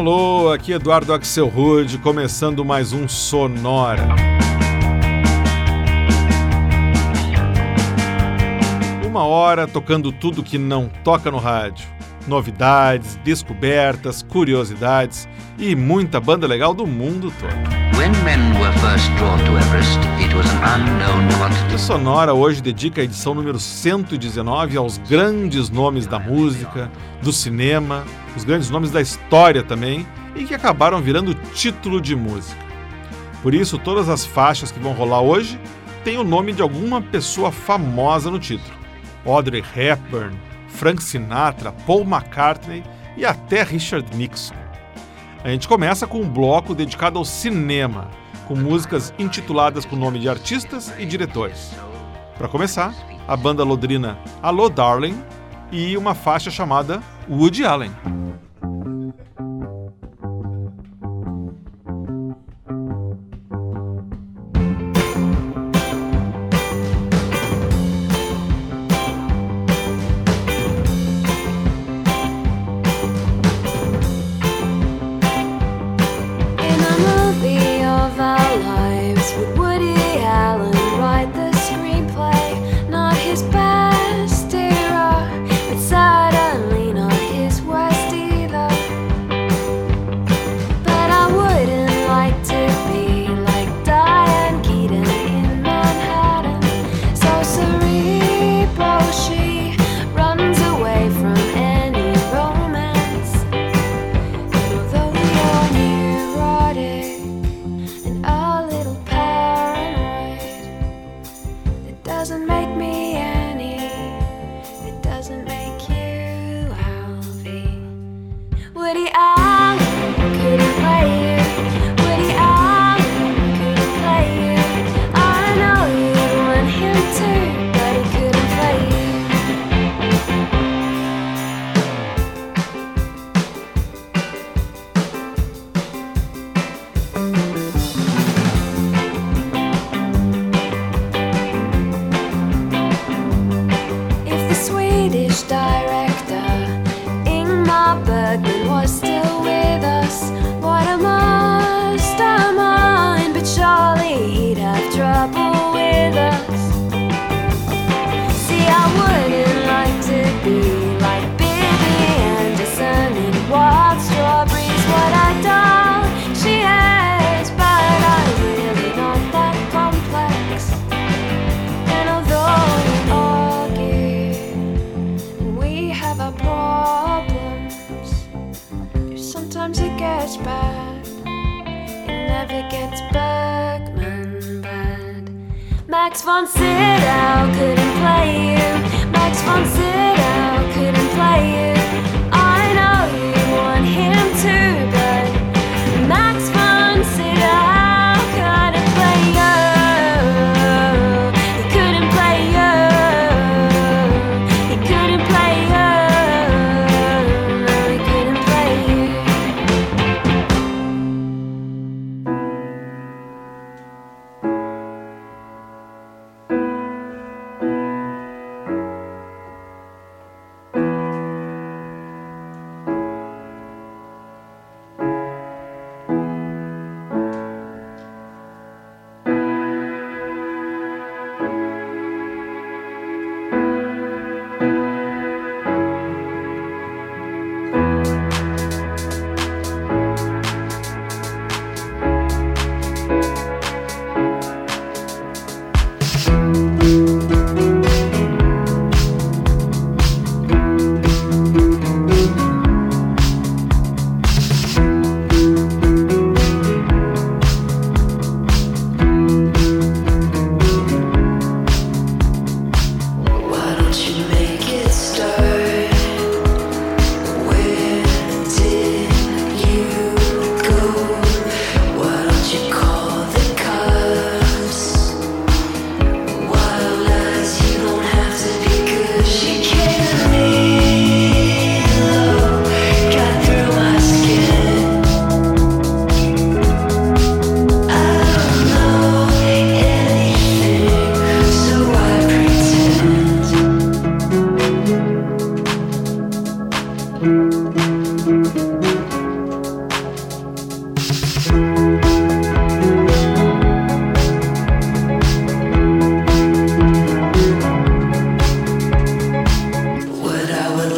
Alô, aqui Eduardo Axel Rude, começando mais um Sonora. Uma hora tocando tudo que não toca no rádio. Novidades, descobertas, curiosidades e muita banda legal do mundo todo. O Sonora hoje dedica a edição número 119 aos grandes nomes da música, do cinema, os grandes nomes da história também e que acabaram virando título de música. Por isso, todas as faixas que vão rolar hoje têm o nome de alguma pessoa famosa no título. Audrey Hepburn, Frank Sinatra, Paul McCartney e até Richard Nixon. A gente começa com um bloco dedicado ao cinema, com músicas intituladas com nome de artistas e diretores. Para começar, a banda londrina Alô Darling e uma faixa chamada Woody Allen.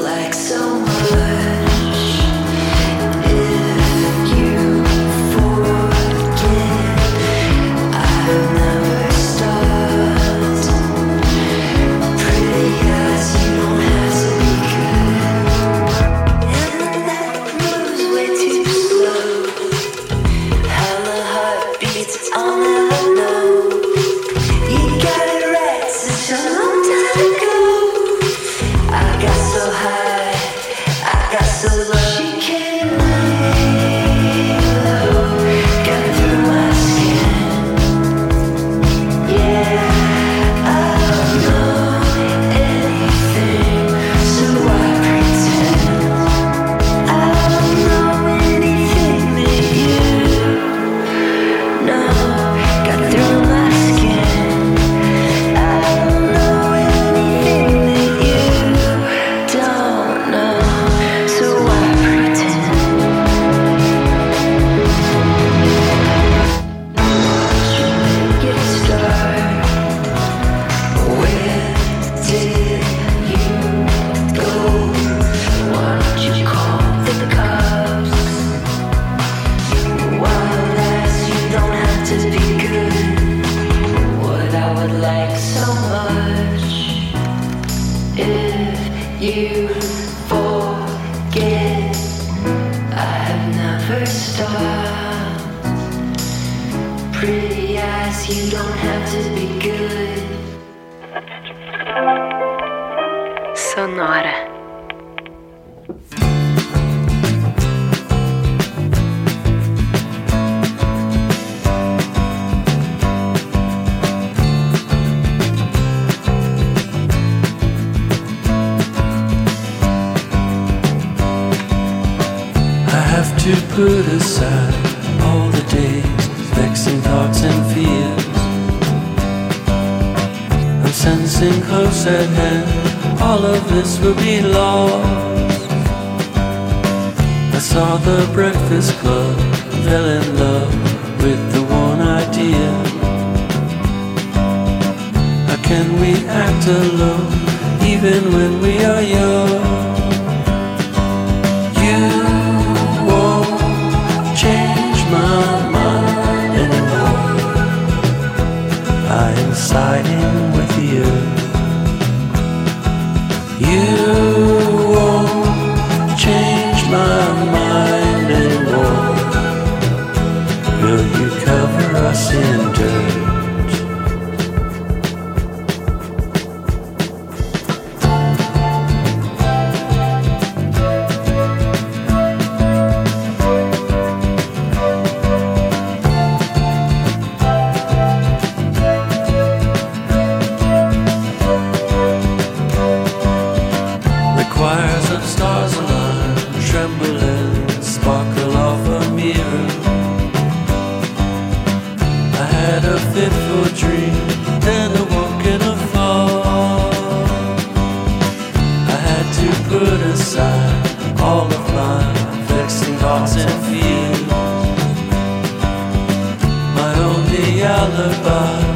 like someone to put aside all the day's vexing thoughts and fears. I'm sensing close at hand, all of this will be lost saw the breakfast club, fell in love with the one idea. How can we act alone even when we are young? You won't change my mind anymore. I am siding with you. You passenger all of my flexing thoughts and fears. My only alibi.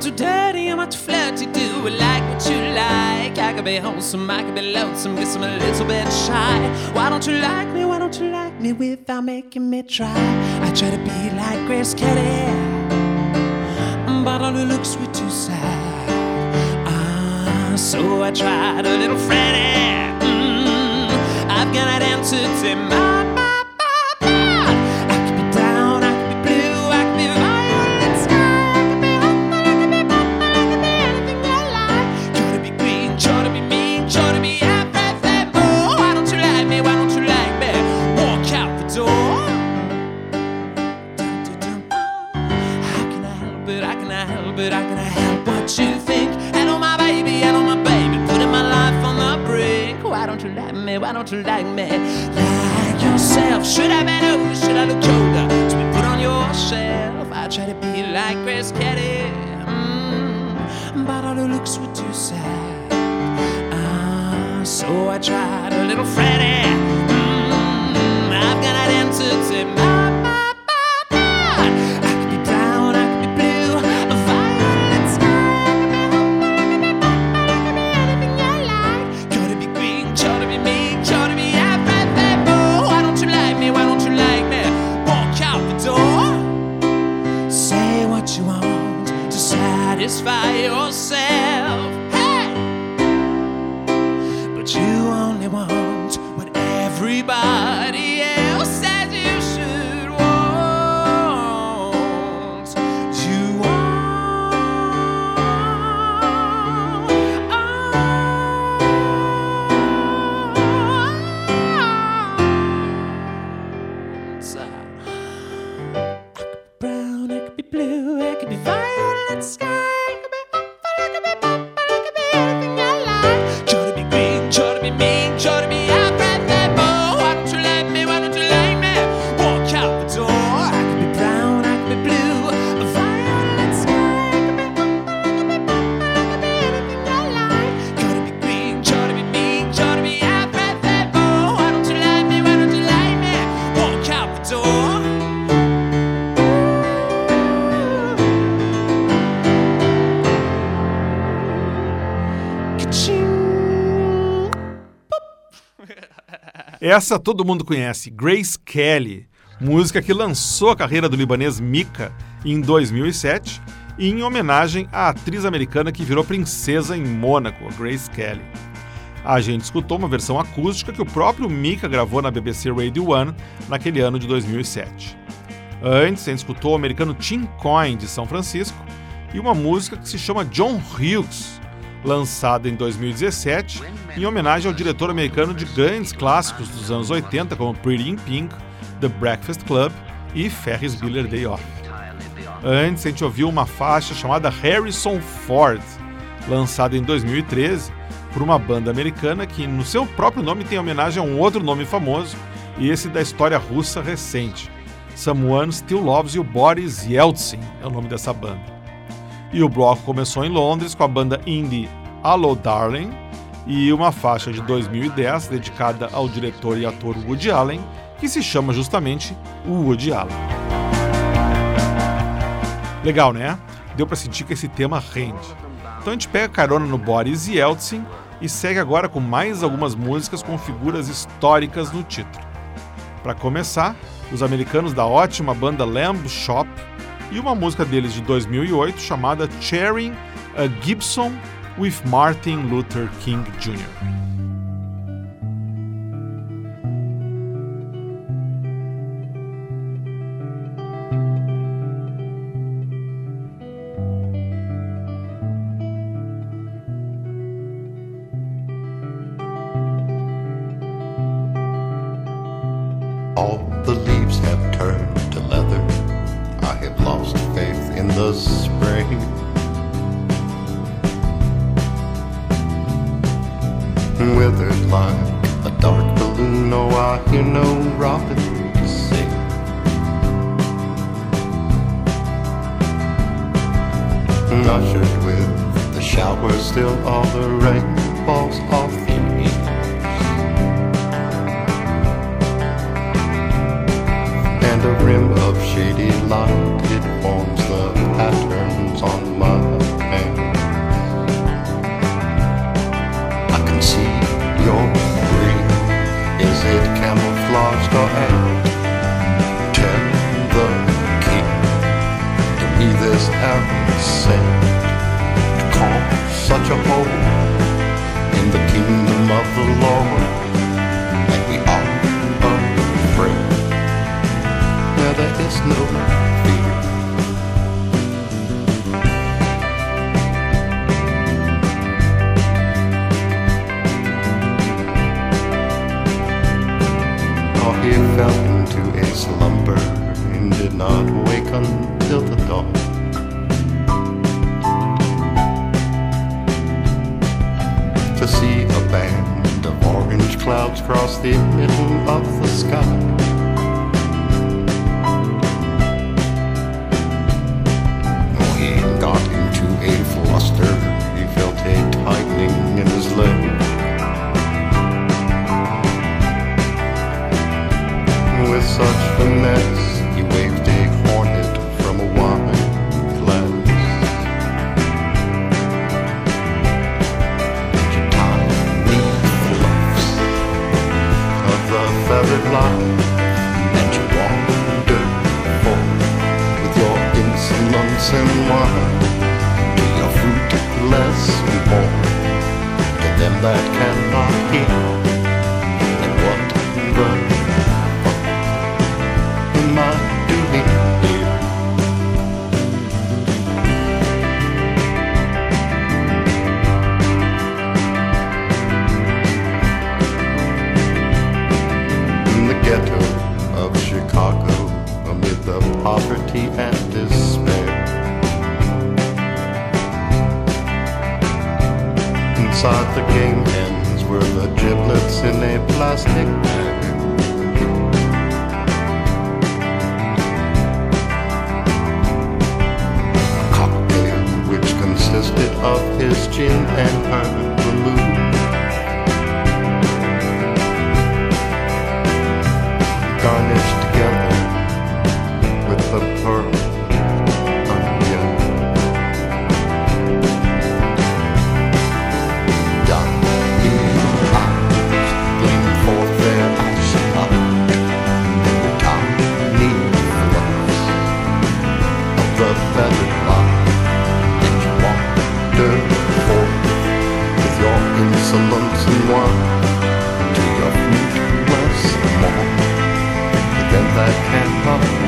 Too dirty, am I too flirty? Do I like what you like? I could be wholesome, I could be lonesome, guess I'm a little bit shy. Why don't you like me? Why don't you like me without making me try? I try to be like Grace Kelly, but all her looks were too sad. Ah, so I tried a little Freddie. Mm, I've got an answer to my don't you like me? Like yourself. Should I bend over? Should I look older? To be put on your shelf. I try to be like Grace Kelly. Mm, but all the looks were too sad. Ah, so I tried a little Freddie. Mm, I've got an answer to my Essa todo mundo conhece, Grace Kelly, música que lançou a carreira do libanês Mika em 2007 e em homenagem à atriz americana que virou princesa em Mônaco, Grace Kelly. A gente escutou uma versão acústica que o próprio Mika gravou na BBC Radio 1 naquele ano de 2007. Antes, a gente escutou o americano Tim Coyne de São Francisco e uma música que se chama John Hughes, lançada em 2017 em homenagem ao diretor americano de grandes clássicos dos anos 80 como Pretty in Pink, The Breakfast Club e Ferris Bueller Day Off. Antes, a gente ouviu uma faixa chamada Harrison Ford, lançada em 2013 por uma banda americana que, no seu próprio nome, tem homenagem a um outro nome famoso, e esse da história russa recente. Someone Still Loves You Boris Yeltsin é o nome dessa banda. E o bloco começou em Londres com a banda indie Hello Darling e uma faixa de 2010 dedicada ao diretor e ator Woody Allen, que se chama justamente Woody Allen. Legal, né? Deu para sentir que esse tema rende. Então a gente pega carona no Boris Yeltsin e segue agora com mais algumas músicas com figuras históricas no título. Para começar, os americanos da ótima banda Lamb Shop e uma música deles de 2008 chamada Sharing a Gibson with Martin Luther King Jr. Inside the game ends were the giblets in a plastic bag. A cocktail which consisted of his gin and her blue. garnished together with the pearl coming.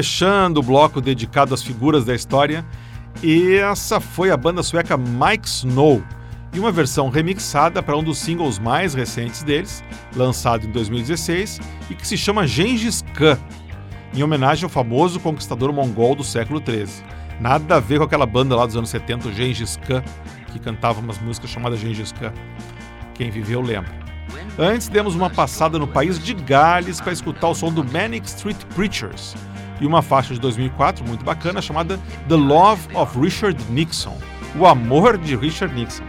fechando o bloco dedicado às figuras da história, e essa foi a banda sueca Mike Snow, e uma versão remixada para um dos singles mais recentes deles, lançado em 2016, e que se chama Gengis Khan, em homenagem ao famoso conquistador mongol do século XIII. Nada a ver com aquela banda lá dos anos 70, Gengis Khan, que cantava umas músicas chamadas Gengis Khan. Quem viveu lembra. Antes demos uma passada no país de Gales para escutar o som do Manic Street Preachers, e uma faixa de 2004 muito bacana chamada The Love of Richard Nixon, O Amor de Richard Nixon.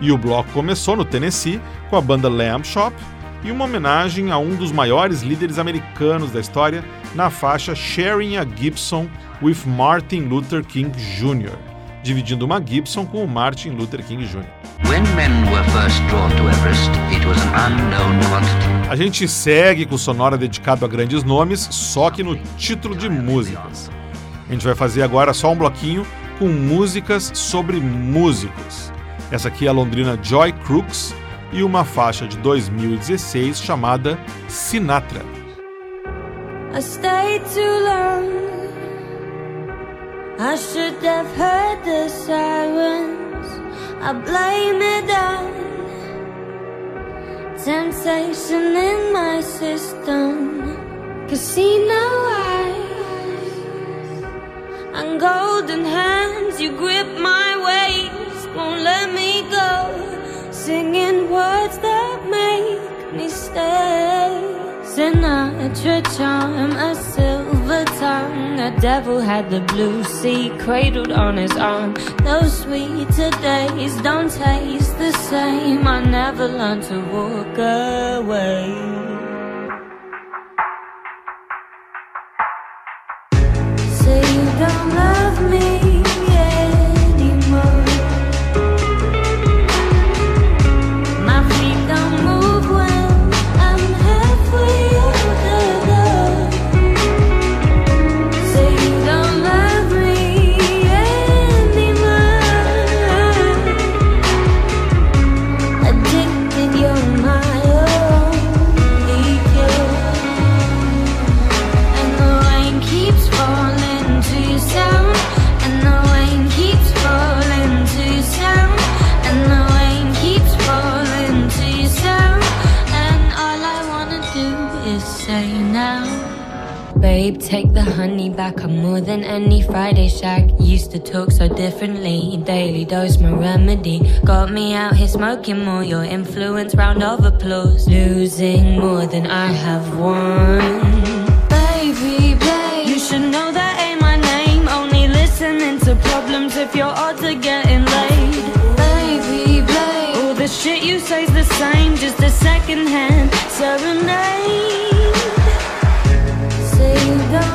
E o bloco começou no Tennessee com a banda Lamb Shop e uma homenagem a um dos maiores líderes americanos da história na faixa Sharing a Gibson with Martin Luther King Jr dividindo uma Gibson com o Martin Luther King Jr. A gente segue com sonora dedicado a grandes nomes, só que no título de músicas. A gente vai fazer agora só um bloquinho com músicas sobre músicos. Essa aqui é a londrina Joy Crooks e uma faixa de 2016 chamada Sinatra. I stayed too long. I should have heard the sirens. I blame it on temptation in my system. Casino eyes and golden hands, you grip my waist, won't let me go. Singing words that make me stay. Sinatra charm, a silver tongue. A devil had the blue sea cradled on his arm. Those sweeter days don't taste the same. I never learned to walk away. Take the honey back. I'm more than any Friday shack. Used to talk so differently. Daily dose, my remedy. Got me out here smoking more. Your influence, round of applause. Losing more than I have won. Baby, babe, you should know that ain't my name. Only listening to problems if your odds are getting laid. Baby, babe, all the shit you say's the same. Just a second hand serenade. Say you don't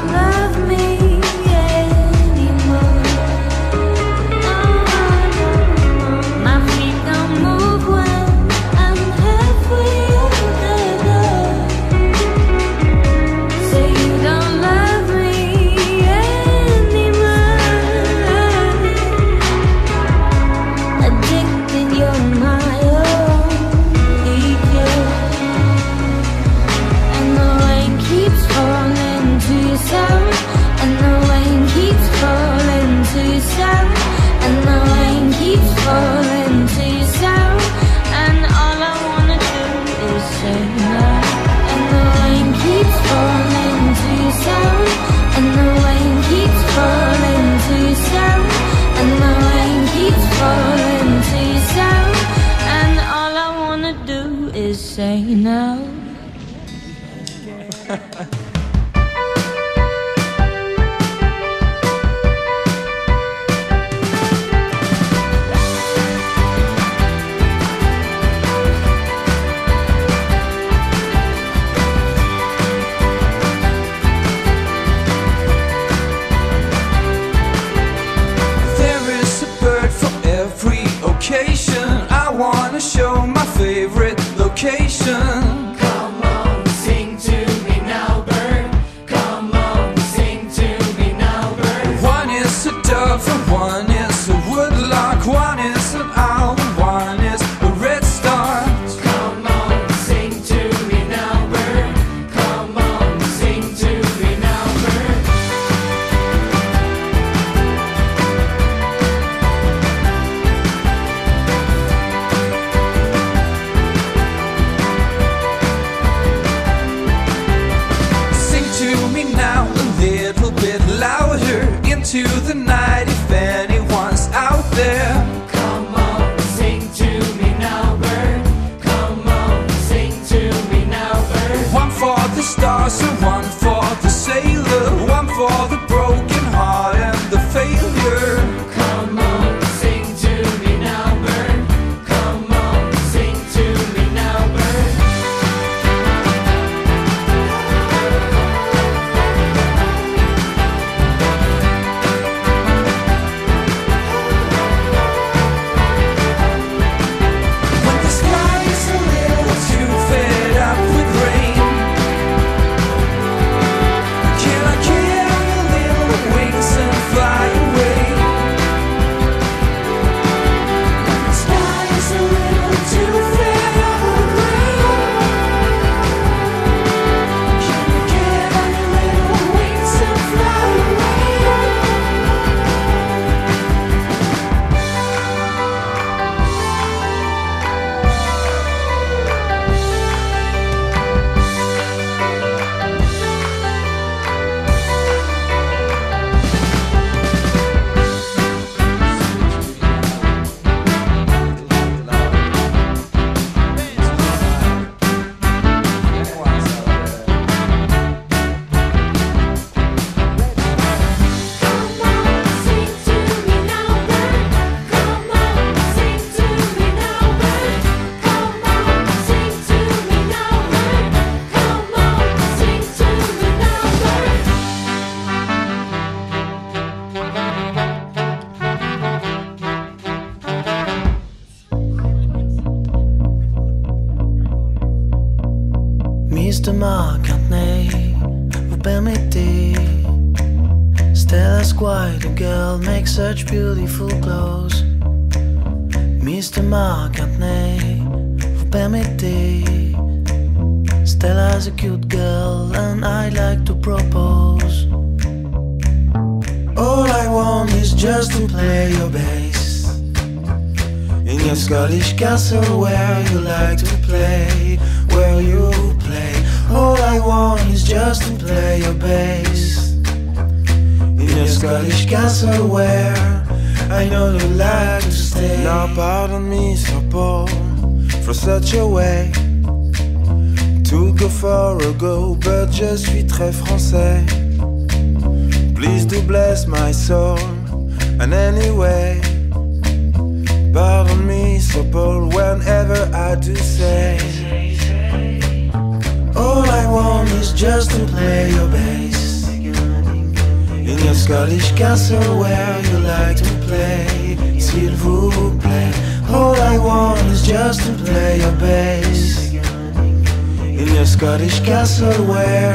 Castle where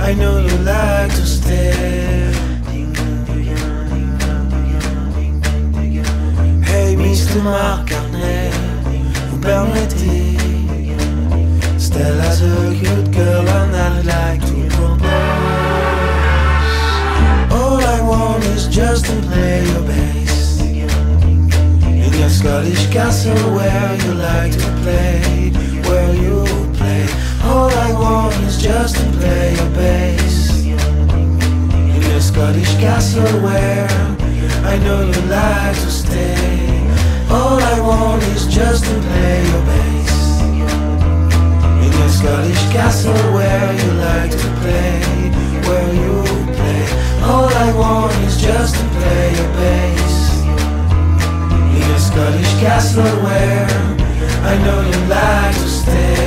I know you like to stay Hey Mr. McCartney, vous permettez Stella's a cute girl and I'd like to propose. All I want is just to play your bass. In your Scottish castle where you like to play Where you All I want is just to play your bass In your Scottish castle where I know you like to stay. All I want is just to play your bass in your Scottish castle where you like to play, where you play. All I want is just to play your bass in your Scottish castle where I know you like to stay.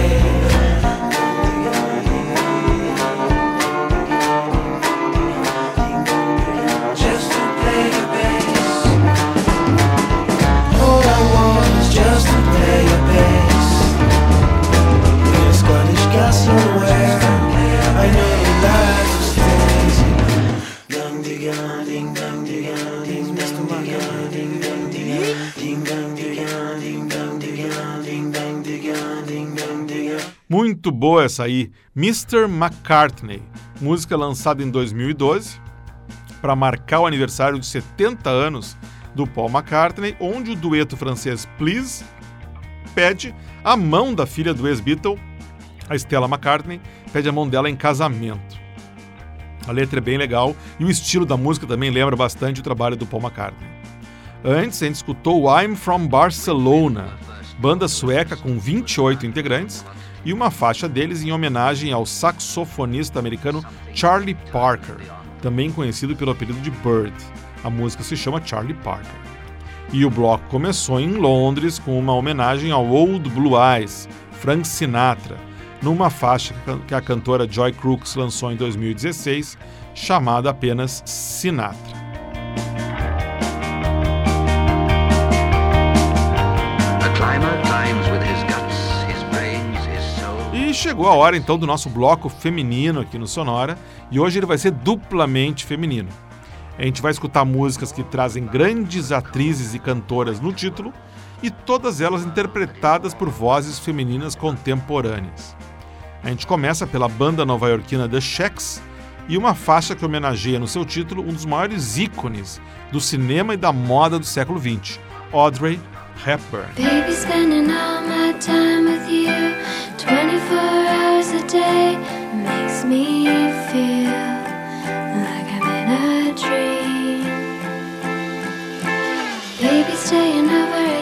Boa essa aí, Mr. McCartney, música lançada em 2012 para marcar o aniversário de 70 anos do Paul McCartney, onde o dueto francês Please pede a mão da filha do ex-Beatle, a Stella McCartney, pede a mão dela em casamento. A letra é bem legal e o estilo da música também lembra bastante o trabalho do Paul McCartney. Antes, a gente escutou I'm From Barcelona, banda sueca com 28 integrantes, e uma faixa deles em homenagem ao saxofonista americano Charlie Parker, também conhecido pelo apelido de Bird. A música se chama Charlie Parker. E o bloco começou em Londres com uma homenagem ao Old Blue Eyes, Frank Sinatra, numa faixa que a cantora Joy Crooks lançou em 2016, chamada apenas Sinatra. Chegou a hora então do nosso bloco feminino aqui no Sonora, e hoje ele vai ser duplamente feminino. A gente vai escutar músicas que trazem grandes atrizes e cantoras no título, e todas elas interpretadas por vozes femininas contemporâneas. A gente começa pela banda nova-iorquina The Shacks e uma faixa que homenageia no seu título um dos maiores ícones do cinema e da moda do século XX, Audrey Hepburn. Baby, spending all my time with you 24 hours a day makes me feel like I'm in a dream. Baby, staying over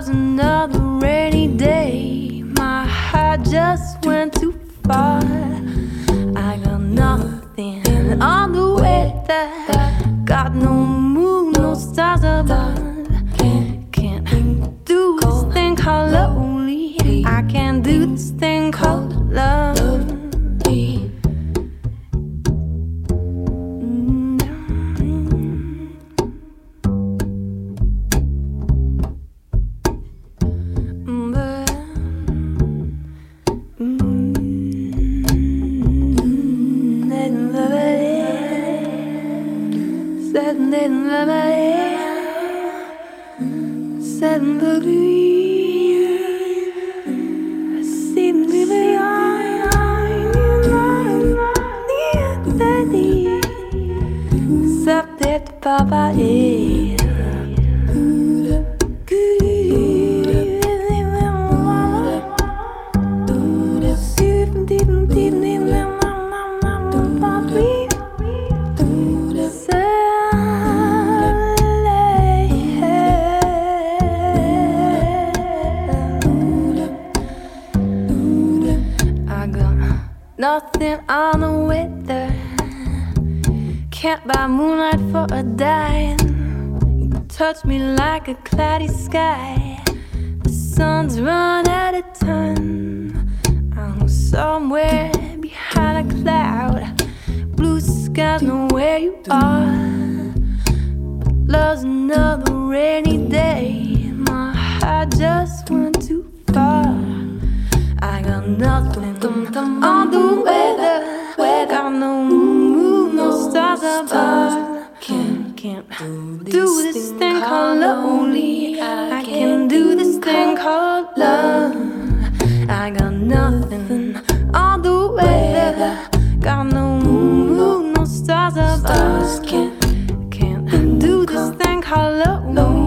Was another rainy day. My heart just went too far. I got nothing on the way there. Got no moon, no stars above. Can't do this thing How lonely. I can't do this thing. knock, dum dum dum. On the weather, weather, no moon, no stars above. Can't, can't do this thing called lonely. I can do this thing called love. I got nothing. On the weather, got no moon, no stars above. Can't, can't do this thing called lonely.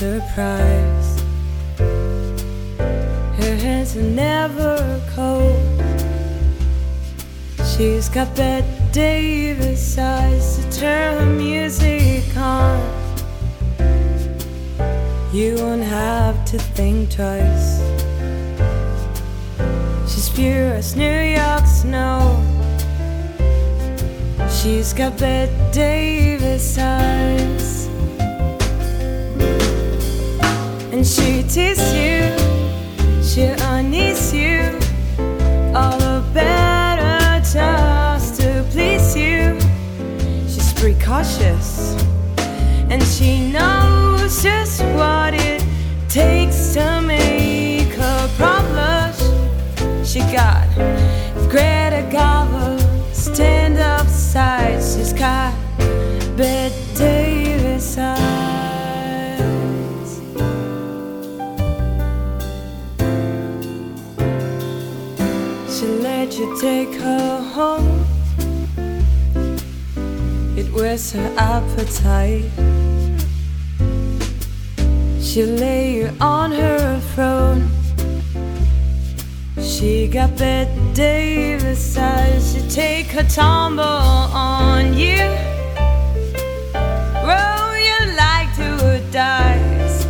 Surprise. Her hands are never cold. She's got Bette Davis eyes to turn her music on. You won't have to think twice. She's pure as New York snow. She's got Bette Davis eyes. And she tease you, she'll unease you. All the better just to please you. She's precautious, and she knows just what take her home. It was her appetite. She lay you on her throne. She got Bette Davis eyes. She take her tumble on you. Roll you like a dice.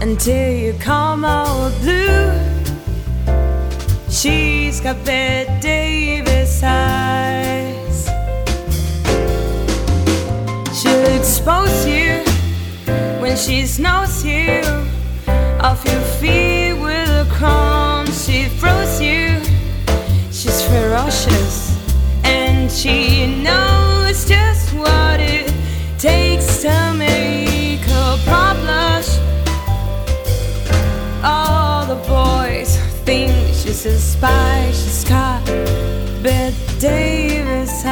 until you come out blue. She's got Bette Davis eyes. She'll expose you when she knows you off your feet with a crumb. She throws you. She's ferocious and she knows just what it takes to suspicious carpet Davis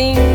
boys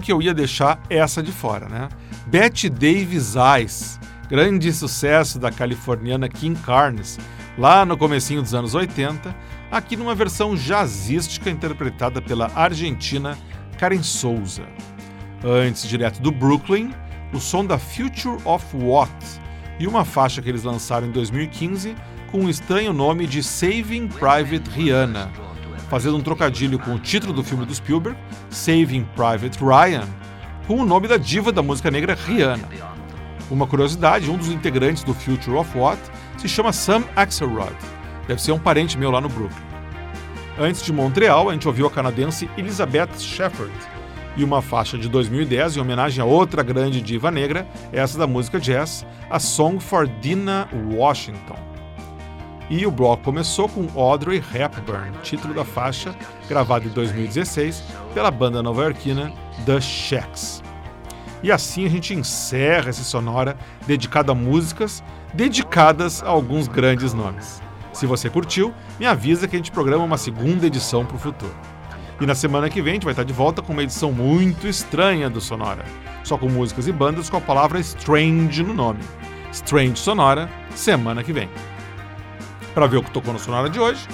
que eu ia deixar essa de fora, né? Betty Davis Eyes, grande sucesso da californiana Kim Carnes, lá no comecinho dos anos 80, aqui numa versão jazzística interpretada pela argentina Karen Souza. Antes, direto do Brooklyn, o som da Future of What e uma faixa que eles lançaram em 2015 com o estranho nome de Saving Private Rihanna, fazendo um trocadilho com o título do filme do Spielberg, Saving Private Ryan, com o nome da diva da música negra Rihanna. Uma curiosidade, um dos integrantes do Future of What se chama Sam Axelrod. Deve ser um parente meu lá no Brooklyn. Antes de Montreal, a gente ouviu a canadense Elizabeth Shepherd e uma faixa de 2010 em homenagem a outra grande diva negra, essa da música jazz, a Song for Dinah Washington. E o bloco começou com Audrey Hepburn, título da faixa, gravada em 2016 pela banda nova-iorquina The Shacks. E assim a gente encerra esse sonora dedicado a músicas dedicadas a alguns grandes nomes. Se você curtiu, me avisa que a gente programa uma segunda edição para o futuro. E na semana que vem a gente vai estar de volta com uma edição muito estranha do Sonora, só com músicas e bandas com a palavra strange no nome. Strange Sonora, semana que vem. Para ver o que tocou no Sonora de hoje,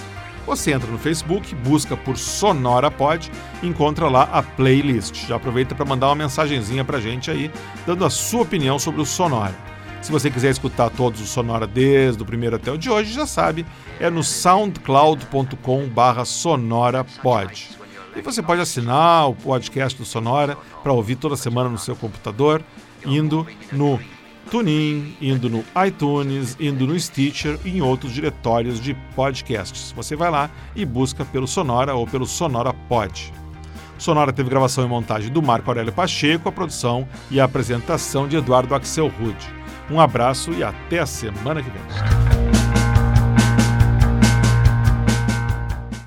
você entra no Facebook, busca por Sonora Pod encontra lá a playlist. Já aproveita para mandar uma mensagenzinha pra gente aí, dando a sua opinião sobre o Sonora. Se você quiser escutar todos os Sonora desde o primeiro até o de hoje, já sabe, é no soundcloud.com barra sonorapod. E você pode assinar o podcast do Sonora para ouvir toda semana no seu computador, indo no TuneIn, indo no iTunes, indo no Stitcher e em outros diretórios de podcasts. Você vai lá e busca pelo Sonora ou pelo Sonora Pod. Sonora teve gravação e montagem do Marco Aurélio Pacheco, a produção e a apresentação de Eduardo Axel Rude. Um abraço e até a semana que vem.